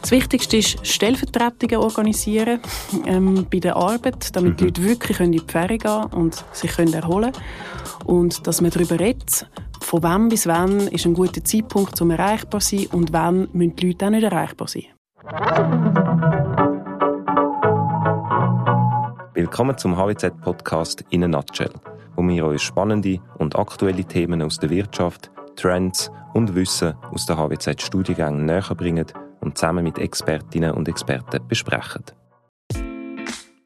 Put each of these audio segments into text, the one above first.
Das Wichtigste ist Stellvertretungen organisieren ähm, bei der Arbeit, damit mhm. die Leute wirklich in die Ferien gehen und sich können erholen können. Und dass man darüber redet, von wann bis wann ist ein guter Zeitpunkt, um erreichbar zu sein und wann müssen die Leute auch nicht erreichbar sein. Willkommen zum HWZ-Podcast in a Nutshell, wo wir euch spannende und aktuelle Themen aus der Wirtschaft, Trends und Wissen aus der HWZ-Studiengängen näher bringen und zusammen mit Expertinnen und Experten besprechen.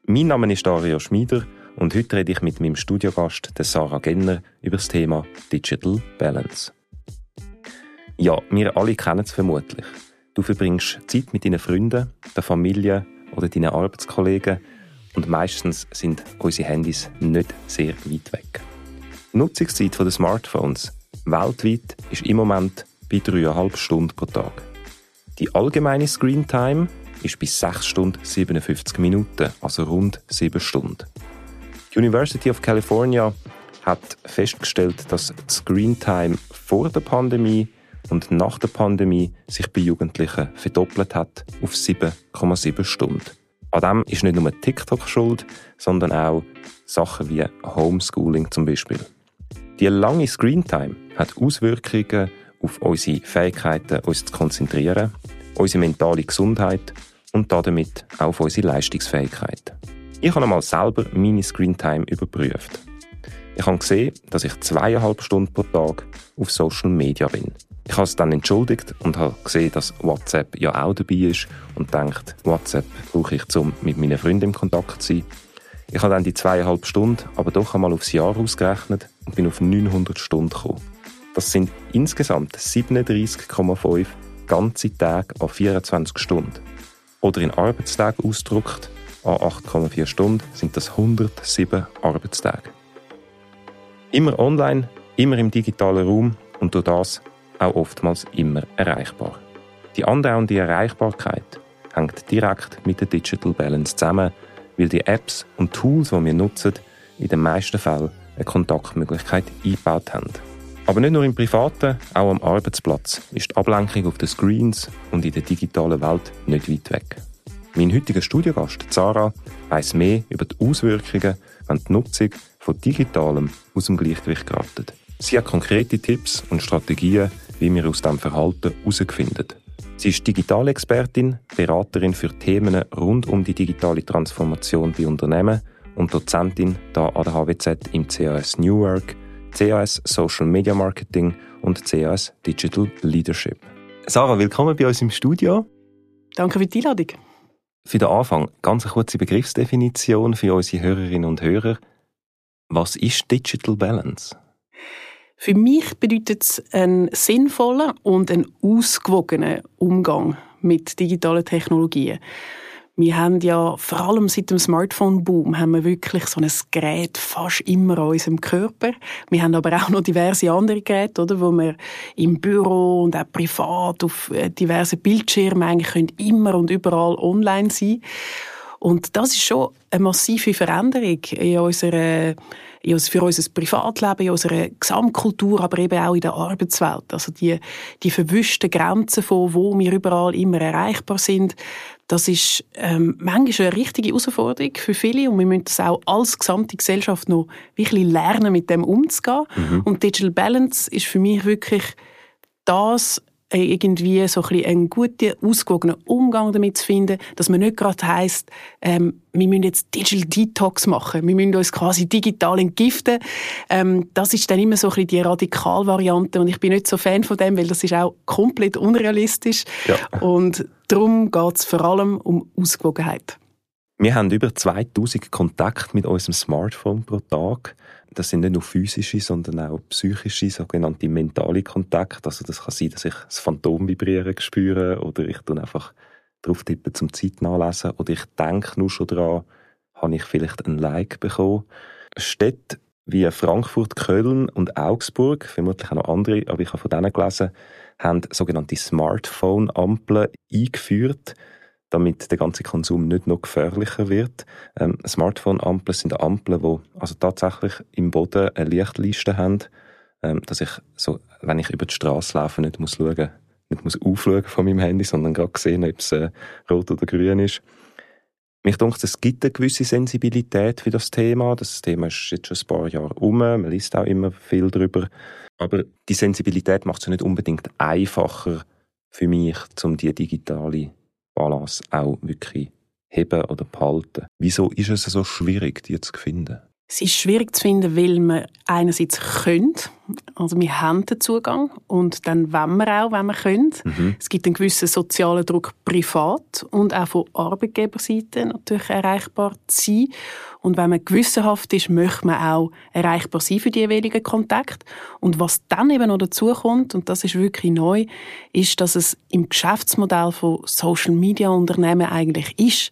Mein Name ist Dario Schmieder und heute rede ich mit meinem Studiogast, der Sarah Genner, über das Thema Digital Balance. Ja, wir alle kennen es vermutlich. Du verbringst Zeit mit deinen Freunden, der Familie oder deinen Arbeitskollegen und meistens sind unsere Handys nicht sehr weit weg. Die Nutzungszeit der Smartphones weltweit ist im Moment bei 3,5 Stunden pro Tag. Die allgemeine Screen Time ist bis 6 Stunden 57 Minuten, also rund 7 Stunden. Die University of California hat festgestellt, dass die Screen Time vor der Pandemie und nach der Pandemie sich bei Jugendlichen verdoppelt hat auf 7,7 Stunden. An dem ist nicht nur TikTok schuld, sondern auch Sachen wie Homeschooling zum Beispiel. Die lange Screentime hat Auswirkungen auf unsere Fähigkeiten, uns zu konzentrieren, unsere mentale Gesundheit und damit auch auf unsere Leistungsfähigkeit. Ich habe einmal selber meine Screentime überprüft. Ich habe gesehen, dass ich zweieinhalb Stunden pro Tag auf Social Media bin. Ich habe es dann entschuldigt und habe gesehen, dass WhatsApp ja auch dabei ist und denkt, WhatsApp brauche ich, um mit meinen Freunden in Kontakt zu sein. Ich habe dann die zweieinhalb Stunden aber doch einmal aufs Jahr ausgerechnet und bin auf 900 Stunden gekommen. Das sind insgesamt 37,5 ganze Tage an 24 Stunden. Oder in Arbeitstagen ausgedrückt, an 8,4 Stunden sind das 107 Arbeitstage. Immer online, immer im digitalen Raum und durch das auch oftmals immer erreichbar. Die andauernde Erreichbarkeit hängt direkt mit der Digital Balance zusammen, weil die Apps und Tools, die wir nutzen, in den meisten Fällen eine Kontaktmöglichkeit eingebaut haben. Aber nicht nur im Privaten, auch am Arbeitsplatz ist die Ablenkung auf den Screens und in der digitalen Welt nicht weit weg. Mein heutiger Studiogast, Zara, weiss mehr über die Auswirkungen, wenn die Nutzung von Digitalem aus dem Gleichgewicht geratet. Sie hat konkrete Tipps und Strategien, wie wir aus diesem Verhalten herausfinden. Sie ist Digitalexpertin, Beraterin für Themen rund um die digitale Transformation bei Unternehmen und Dozentin da an der HWZ im CAS New Work, CAS Social Media Marketing und CAS Digital Leadership. Sarah, willkommen bei uns im Studio. Danke für die Einladung. Für den Anfang ganz eine kurze Begriffsdefinition für unsere Hörerinnen und Hörer. Was ist Digital Balance? Für mich bedeutet es einen sinnvollen und einen ausgewogenen Umgang mit digitalen Technologien. Wir haben ja vor allem seit dem Smartphone-Boom haben wir wirklich so ein Gerät fast immer an unserem Körper. Wir haben aber auch noch diverse andere Geräte, oder, wo wir im Büro und auch privat auf äh, diversen Bildschirmen eigentlich können immer und überall online sein. Und das ist schon eine massive Veränderung in unserer für unser Privatleben, in unserer Gesamtkultur, aber eben auch in der Arbeitswelt. Also die, die verwischten Grenzen von wo wir überall immer erreichbar sind, das ist ähm, manchmal eine richtige Herausforderung für viele und wir müssen das auch als gesamte Gesellschaft noch wirklich lernen, mit dem umzugehen. Mhm. Und Digital Balance ist für mich wirklich das, irgendwie so ein einen guten, ausgewogenen Umgang damit zu finden, dass man nicht gerade heisst, ähm, wir müssen jetzt Digital Detox machen, wir müssen uns quasi digital entgiften. Ähm, das ist dann immer so ein die Radikalvariante und ich bin nicht so Fan von dem, weil das ist auch komplett unrealistisch. Ja. Und darum geht es vor allem um Ausgewogenheit. Wir haben über 2000 Kontakte mit unserem Smartphone pro Tag. Das sind nicht nur physische, sondern auch psychische, sogenannte mentale Kontakte. Also das kann sein, dass ich das Phantom vibrieren spüre oder ich dann einfach drauf tippe zum Zeit nachlesen oder ich denke nur schon daran, habe ich vielleicht ein Like bekommen. Städte wie Frankfurt, Köln und Augsburg, vermutlich auch noch andere, aber ich habe von denen gelesen, haben sogenannte Smartphone-Ampeln eingeführt damit der ganze Konsum nicht noch gefährlicher wird. Ähm, Smartphone-Ampeln sind Ampeln, die also tatsächlich im Boden eine Lichtliste haben, ähm, dass ich so, wenn ich über die Straße laufe, nicht muss schauen, nicht muss aufschauen von meinem Handy, sondern gerade sehen, ob es äh, rot oder grün ist. Mich denke, es gibt eine gewisse Sensibilität für das Thema. Das Thema ist jetzt schon ein paar Jahre um. Man liest auch immer viel darüber. Aber die Sensibilität macht es nicht unbedingt einfacher für mich, um die digitale Balance auch wirklich heben oder behalten. Wieso ist es so schwierig, die zu finden? Es ist schwierig zu finden, weil wir einerseits können, also wir haben den Zugang und dann wollen wir auch, wenn wir können. Mhm. Es gibt einen gewissen sozialen Druck privat und auch von Arbeitgeberseite natürlich erreichbar zu sein. Und wenn man gewissenhaft ist, möchte man auch erreichbar sein für die jeweiligen Kontakte. Und was dann eben noch dazu kommt, und das ist wirklich neu, ist, dass es im Geschäftsmodell von Social Media Unternehmen eigentlich ist,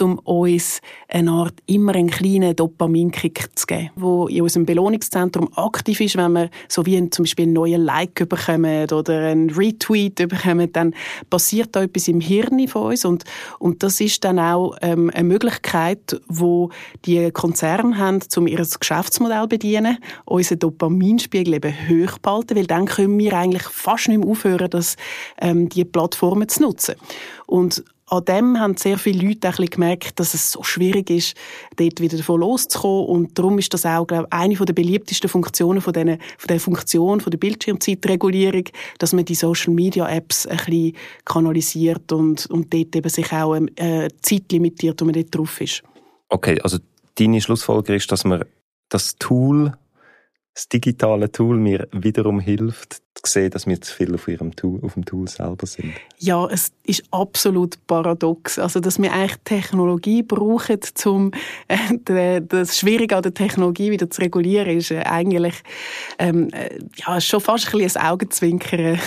um uns eine Art immer einen kleinen Dopaminkick zu geben, wo in unserem Belohnungszentrum aktiv ist, wenn wir so wie zum Beispiel einen neuen Like bekommen oder einen Retweet bekommen, dann passiert da etwas im Hirn von uns und, und das ist dann auch ähm, eine Möglichkeit, wo die Konzerne haben, um ihr Geschäftsmodell zu bedienen, unseren Dopaminspiegel eben hoch behalten, weil dann können wir eigentlich fast nicht mehr aufhören, dass, ähm, die Plattformen zu nutzen. Und an dem haben sehr viele Leute gemerkt, dass es so schwierig ist, dort wieder davon loszukommen. Und darum ist das auch, glaube ich, eine der beliebtesten Funktionen von, denen, von der Funktion von der Bildschirmzeitregulierung, dass man die Social Media Apps ein bisschen kanalisiert und, und dort eben sich auch äh, Zeit limitiert, wo man dort drauf ist. Okay, also deine Schlussfolgerung ist, dass man das Tool das digitale Tool mir wiederum hilft, zu sehen, dass wir zu viel auf, ihrem Tool, auf dem Tool selber sind. Ja, es ist absolut paradox. Also, dass wir eigentlich Technologie brauchen, um äh, das Schwierige an der Technologie wieder zu regulieren, ist äh, eigentlich ähm, äh, ja, schon fast ein, bisschen ein Augenzwinkern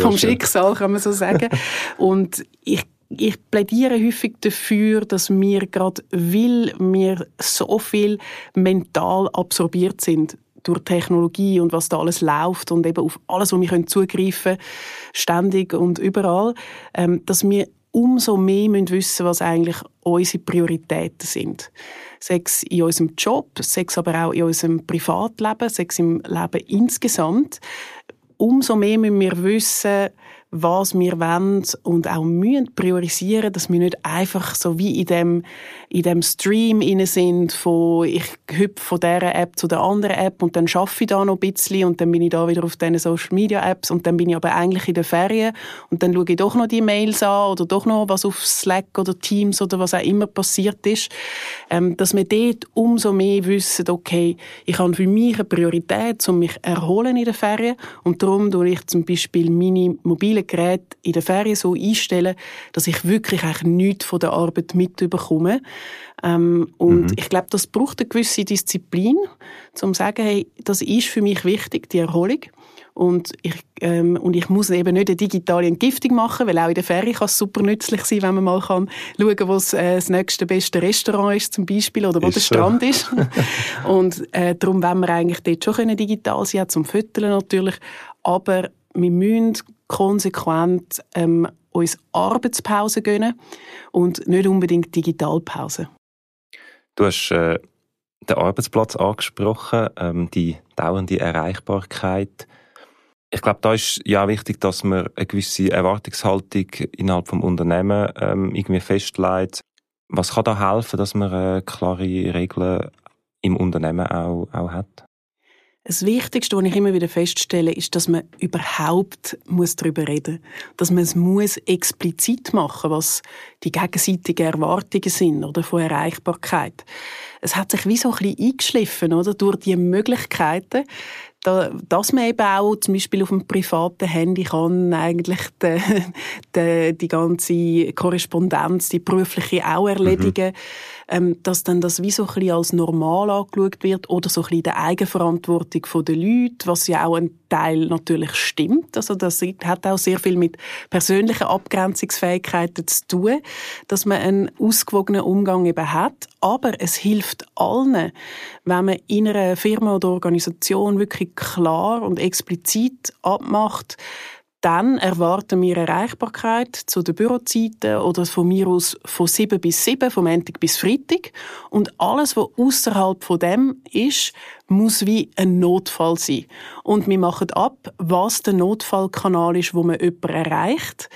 vom ja, Schicksal, kann man so sagen. Und ich ich plädiere häufig dafür, dass wir gerade, weil wir so viel mental absorbiert sind durch Technologie und was da alles läuft und eben auf alles, wo wir können zugreifen ständig und überall, ähm, dass wir umso mehr müssen wissen, was eigentlich unsere Prioritäten sind. Sex in unserem Job, Sex aber auch in unserem Privatleben, Sex im Leben insgesamt. Umso mehr müssen wir wissen, was wir wollen und auch müssen priorisieren, dass wir nicht einfach so wie in dem, in dem Stream inne sind von ich hüpfe von dieser App zu der anderen App und dann schaffe ich da noch ein bisschen und dann bin ich da wieder auf diesen Social Media Apps und dann bin ich aber eigentlich in der Ferien und dann schaue ich doch noch die Mails an oder doch noch was auf Slack oder Teams oder was auch immer passiert ist, ähm, dass wir dort umso mehr wissen, okay, ich habe für mich eine Priorität, um mich erholen in der Ferien und darum tue ich zum Beispiel meine mobile mobile Geräte in der Ferien so einstellen, dass ich wirklich eigentlich nichts von der Arbeit mitbekomme. Ähm, und mhm. ich glaube, das braucht eine gewisse Disziplin, um zu sagen, hey, das ist für mich wichtig, die Erholung. Und ich, ähm, und ich muss eben nicht eine digitale Entgiftung machen, weil auch in der Ferie kann es super nützlich sein, wenn man mal kann schauen kann, wo das, äh, das nächste beste Restaurant ist zum Beispiel oder wo ist der so. Strand ist. und äh, darum wollen wir eigentlich dort schon können digital sein, zum Föteln natürlich. Aber wir müssen konsequent ähm, uns Arbeitspause gönnen und nicht unbedingt Digitalpause. Du hast äh, den Arbeitsplatz angesprochen, ähm, die dauernde Erreichbarkeit. Ich glaube, da ist ja wichtig, dass man eine gewisse Erwartungshaltung innerhalb des Unternehmens ähm, irgendwie festlegt. Was kann da helfen, dass man äh, klare Regeln im Unternehmen auch, auch hat? Das Wichtigste, was ich immer wieder feststelle, ist, dass man überhaupt muss darüber reden muss. Dass man es muss explizit machen was die gegenseitigen Erwartungen sind oder von Erreichbarkeit. Es hat sich wie so ein bisschen eingeschliffen, oder? Durch die Möglichkeiten, da, dass man eben auch zum Beispiel auf dem privaten Handy kann eigentlich die, die, die ganze Korrespondenz, die berufliche auch erledigen, mhm. Ähm, dass dann das wie so ein bisschen als normal angeschaut wird oder so ein bisschen die Eigenverantwortung der Leute, was ja auch ein Teil natürlich stimmt. Also das hat auch sehr viel mit persönlichen Abgrenzungsfähigkeiten zu tun, dass man einen ausgewogenen Umgang eben hat. Aber es hilft allen, wenn man in einer Firma oder Organisation wirklich klar und explizit abmacht, dann erwarten wir Erreichbarkeit zu den Bürozeiten oder von mir aus von 7 bis 7, vom Montag bis Freitag. Und alles, was außerhalb von dem ist, muss wie ein Notfall sein. Und wir machen ab, was der Notfallkanal ist, wo man jemanden erreicht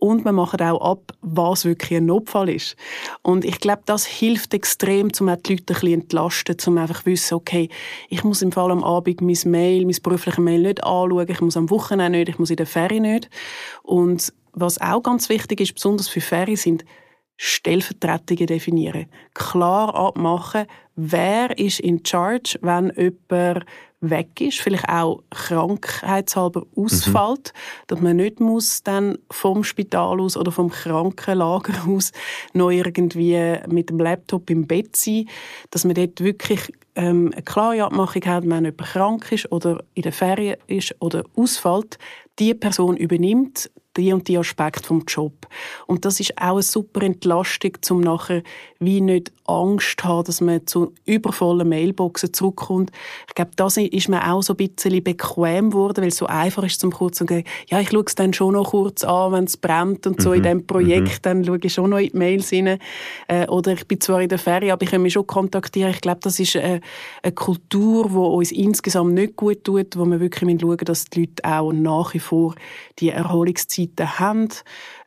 und wir machen auch ab, was wirklich ein Notfall ist. Und ich glaube, das hilft extrem, um die Leute ein bisschen entlasten, um einfach zu wissen, okay, ich muss im Fall am Abend mein Mail, mein berufliches Mail nicht anschauen, ich muss am Wochenende nicht, ich muss in der Ferie nicht. Und was auch ganz wichtig ist, besonders für Ferien, sind Stellvertretungen definieren. Klar abmachen, wer ist in charge, wenn jemand weg ist, vielleicht auch krankheitshalber ausfällt, mhm. dass man nicht muss dann vom Spital aus oder vom Krankenlager aus noch irgendwie mit dem Laptop im Bett sein, dass man dort wirklich ähm, eine klare Abmachung hat, wenn jemand krank ist oder in der Ferien ist oder ausfällt, die Person übernimmt die und die Aspekt vom Job. Und das ist auch eine super Entlastung, um nachher wie nicht Angst zu haben, dass man zu übervollen Mailboxen zurückkommt. Ich glaube, das ist mir auch so ein bisschen bequem geworden, weil es so einfach ist, zum kurz zu sagen, ja, ich schaue es dann schon noch kurz an, wenn es brennt und so mhm. in diesem Projekt, mhm. dann schaue ich schon noch in die Mails rein. Äh, oder ich bin zwar in der Ferie, aber ich kann mich schon kontaktieren. Ich glaube, das ist eine, eine Kultur, die uns insgesamt nicht gut tut, wo wir wirklich schauen dass die Leute auch nach wie vor die Erholungszeiten haben.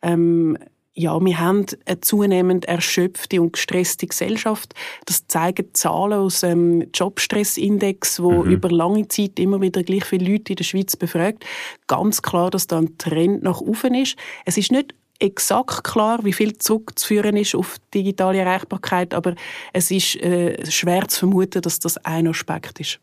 Ähm, ja, wir haben eine zunehmend erschöpfte und gestresste Gesellschaft. Das zeigen Zahlen aus dem Jobstressindex, wo mhm. über lange Zeit immer wieder gleich viele Leute in der Schweiz befragt. Ganz klar, dass da ein Trend nach oben ist. Es ist nicht exakt klar, wie viel zurückzuführen ist auf digitale Erreichbarkeit, aber es ist äh, schwer zu vermuten, dass das ein Aspekt ist.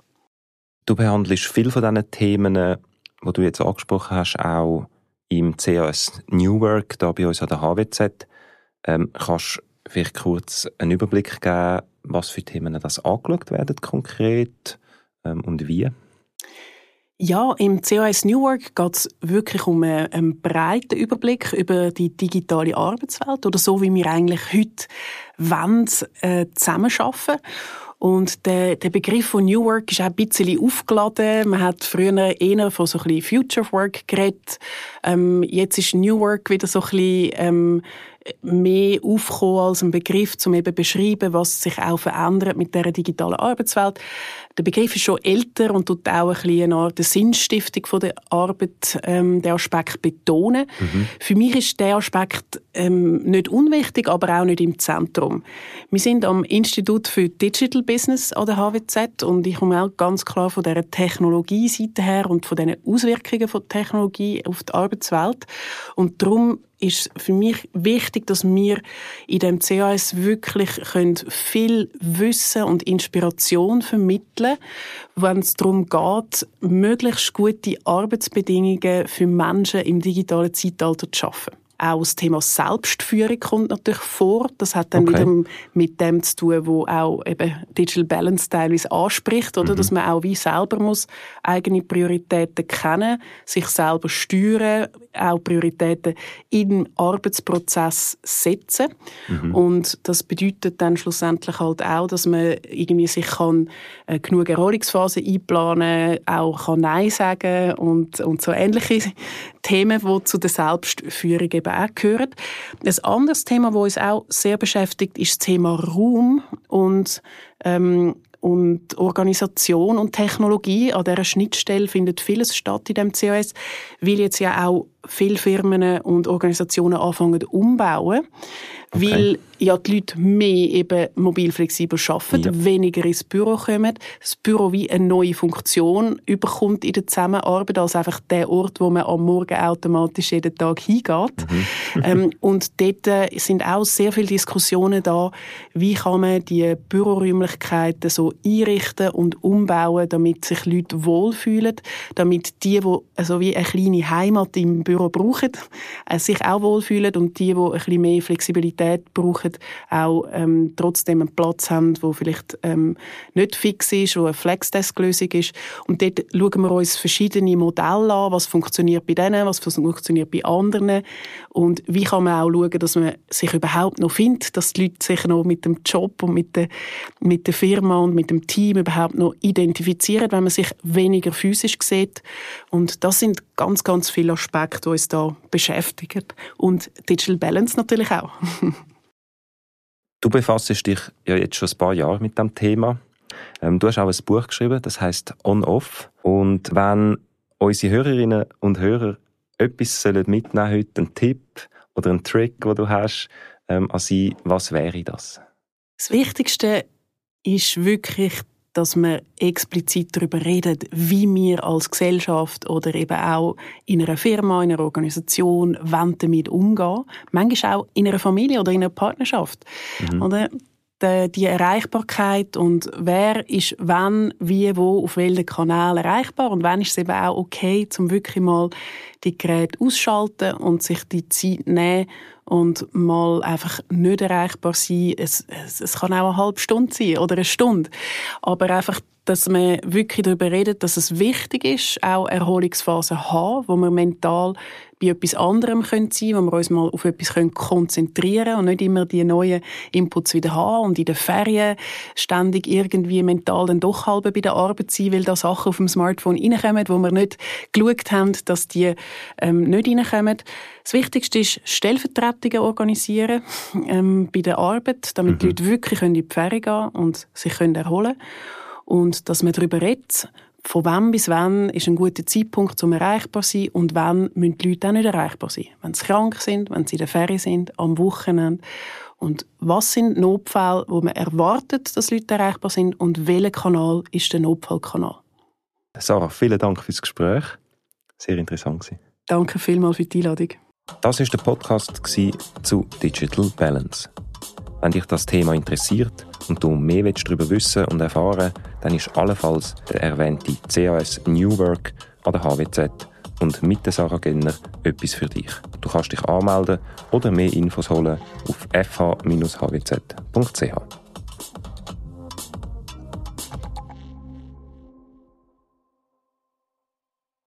Du behandelst viele von diesen Themen, die du jetzt angesprochen hast, auch im CAS New Work, da bei uns an der HWZ. Ähm, kannst du vielleicht kurz einen Überblick geben, was für Themen das angeschaut werden konkret ähm, und wie? Ja, im CAS New Work geht es wirklich um einen, einen, breiten Überblick über die digitale Arbeitswelt oder so, wie wir eigentlich heute wollen, äh, zusammenarbeiten. Und der, der Begriff von New Work ist auch ein bisschen aufgeladen. Man hat früher eher von so ein bisschen Future Work geredet. Ähm, jetzt ist New Work wieder so ein bisschen ähm, mehr aufkommen als ein Begriff, um eben beschreiben, was sich auch verändert mit der digitalen Arbeitswelt. Der Begriff ist schon älter und tut auch ein bisschen eine Art Sinnstiftung von der Arbeit, ähm, den Aspekt betonen. Mhm. Für mich ist der Aspekt ähm, nicht unwichtig, aber auch nicht im Zentrum. Wir sind am Institut für Digital Business an der HWZ und ich komme auch ganz klar von der Technologieseite her und von den Auswirkungen von Technologie auf die Arbeitswelt und darum ist für mich wichtig, dass wir in dem CAS wirklich können viel Wissen und Inspiration vermitteln, wenn es darum geht, möglichst gute Arbeitsbedingungen für Menschen im digitalen Zeitalter zu schaffen. Auch das Thema Selbstführung kommt natürlich vor. Das hat dann okay. wieder mit dem zu tun, wo auch eben Digital Balance teilweise anspricht, oder? Mhm. Dass man auch wie selber muss eigene Prioritäten kennen, sich selber steuern, auch Prioritäten im Arbeitsprozess setzen. Mhm. Und das bedeutet dann schlussendlich halt auch, dass man irgendwie sich kann äh, genug Erholungsphase einplanen, auch kann Nein sagen und, und so ähnliche Themen, die zu der Selbstführung eben auch gehören. Ein anderes Thema, das uns auch sehr beschäftigt, ist das Thema Raum und ähm, und Organisation und Technologie. An dieser Schnittstelle findet vieles statt in dem COS, weil jetzt ja auch viele Firmen und Organisationen anfangen umbauen, okay. weil ja die Leute mehr eben mobil flexibel arbeiten, ja. weniger ins Büro kommen, das Büro wie eine neue Funktion überkommt in der Zusammenarbeit als einfach der Ort, wo man am Morgen automatisch jeden Tag hingeht. Mhm. ähm, und dort äh, sind auch sehr viele Diskussionen da, wie kann man die Büroräumlichkeiten so einrichten und umbauen, damit sich Leute wohlfühlen, damit die, die also wie eine kleine Heimat im Büro brauchen, äh, sich auch wohlfühlen und die, die ein bisschen mehr Flexibilität brauchen, auch ähm, trotzdem einen Platz haben, wo vielleicht ähm, nicht fix ist, wo eine Flexdesk-Lösung ist. Und dort schauen wir uns verschiedene Modelle an, was funktioniert bei denen, was funktioniert bei anderen und wie kann man auch schauen, dass man sich überhaupt noch findet, dass die Leute sich noch mit dem Job und mit der, mit der Firma und mit dem Team überhaupt noch identifizieren, wenn man sich weniger physisch sieht. Und das sind ganz, ganz viele Aspekte, Punkte, die uns da beschäftigen. Und Digital Balance natürlich auch. du befasst dich ja jetzt schon ein paar Jahre mit dem Thema. Ähm, du hast auch ein Buch geschrieben, das heißt On-Off. Und wenn unsere Hörerinnen und Hörer etwas mitnehmen sollen heute, einen Tipp oder einen Trick, den du hast, ähm, an sie, was wäre das? Das Wichtigste ist wirklich, dass wir explizit darüber reden, wie wir als Gesellschaft oder eben auch in einer Firma, in einer Organisation damit umgehen. Manchmal auch in einer Familie oder in einer Partnerschaft. Mhm. Oder? Die Erreichbarkeit und wer ist wann, wie, wo, auf welchen Kanal erreichbar und wann ist es eben auch okay, zum wirklich mal die Geräte ausschalten und sich die Zeit nehmen und mal einfach nicht erreichbar sein. Es, es, es kann auch eine halbe Stunde sein oder eine Stunde, aber einfach dass man wirklich darüber redet, dass es wichtig ist, auch Erholungsphasen haben, wo man mental bei etwas anderem können sein wo wir uns mal auf etwas können konzentrieren können und nicht immer die neuen Inputs wieder haben und in den Ferien ständig irgendwie mental dann doch halb bei der Arbeit sein, weil da Sachen auf dem Smartphone reinkommen, wo wir nicht geschaut haben, dass die ähm, nicht reinkommen. Das Wichtigste ist Stellvertretungen organisieren ähm, bei der Arbeit, damit mhm. die Leute wirklich in die Ferien gehen und sich können erholen können. Und dass man darüber redet, von wann bis wann ist ein guter Zeitpunkt, um erreichbar zu sein und wann müssen die Leute auch nicht erreichbar sein. Wenn sie krank sind, wenn sie in der Ferien sind, am Wochenende. Und was sind Notfälle, wo man erwartet, dass Leute erreichbar sind und welcher Kanal ist der Notfallkanal? Sarah, vielen Dank fürs Gespräch. Sehr interessant. Danke vielmals für die Einladung. Das war der Podcast zu Digital Balance. Wenn dich das Thema interessiert und du mehr darüber wissen und erfahren dann ist allenfalls der erwähnte CAS New Work an der HWZ und mit der Sarah Genner etwas für dich. Du kannst dich anmelden oder mehr Infos holen auf fh-hwz.ch.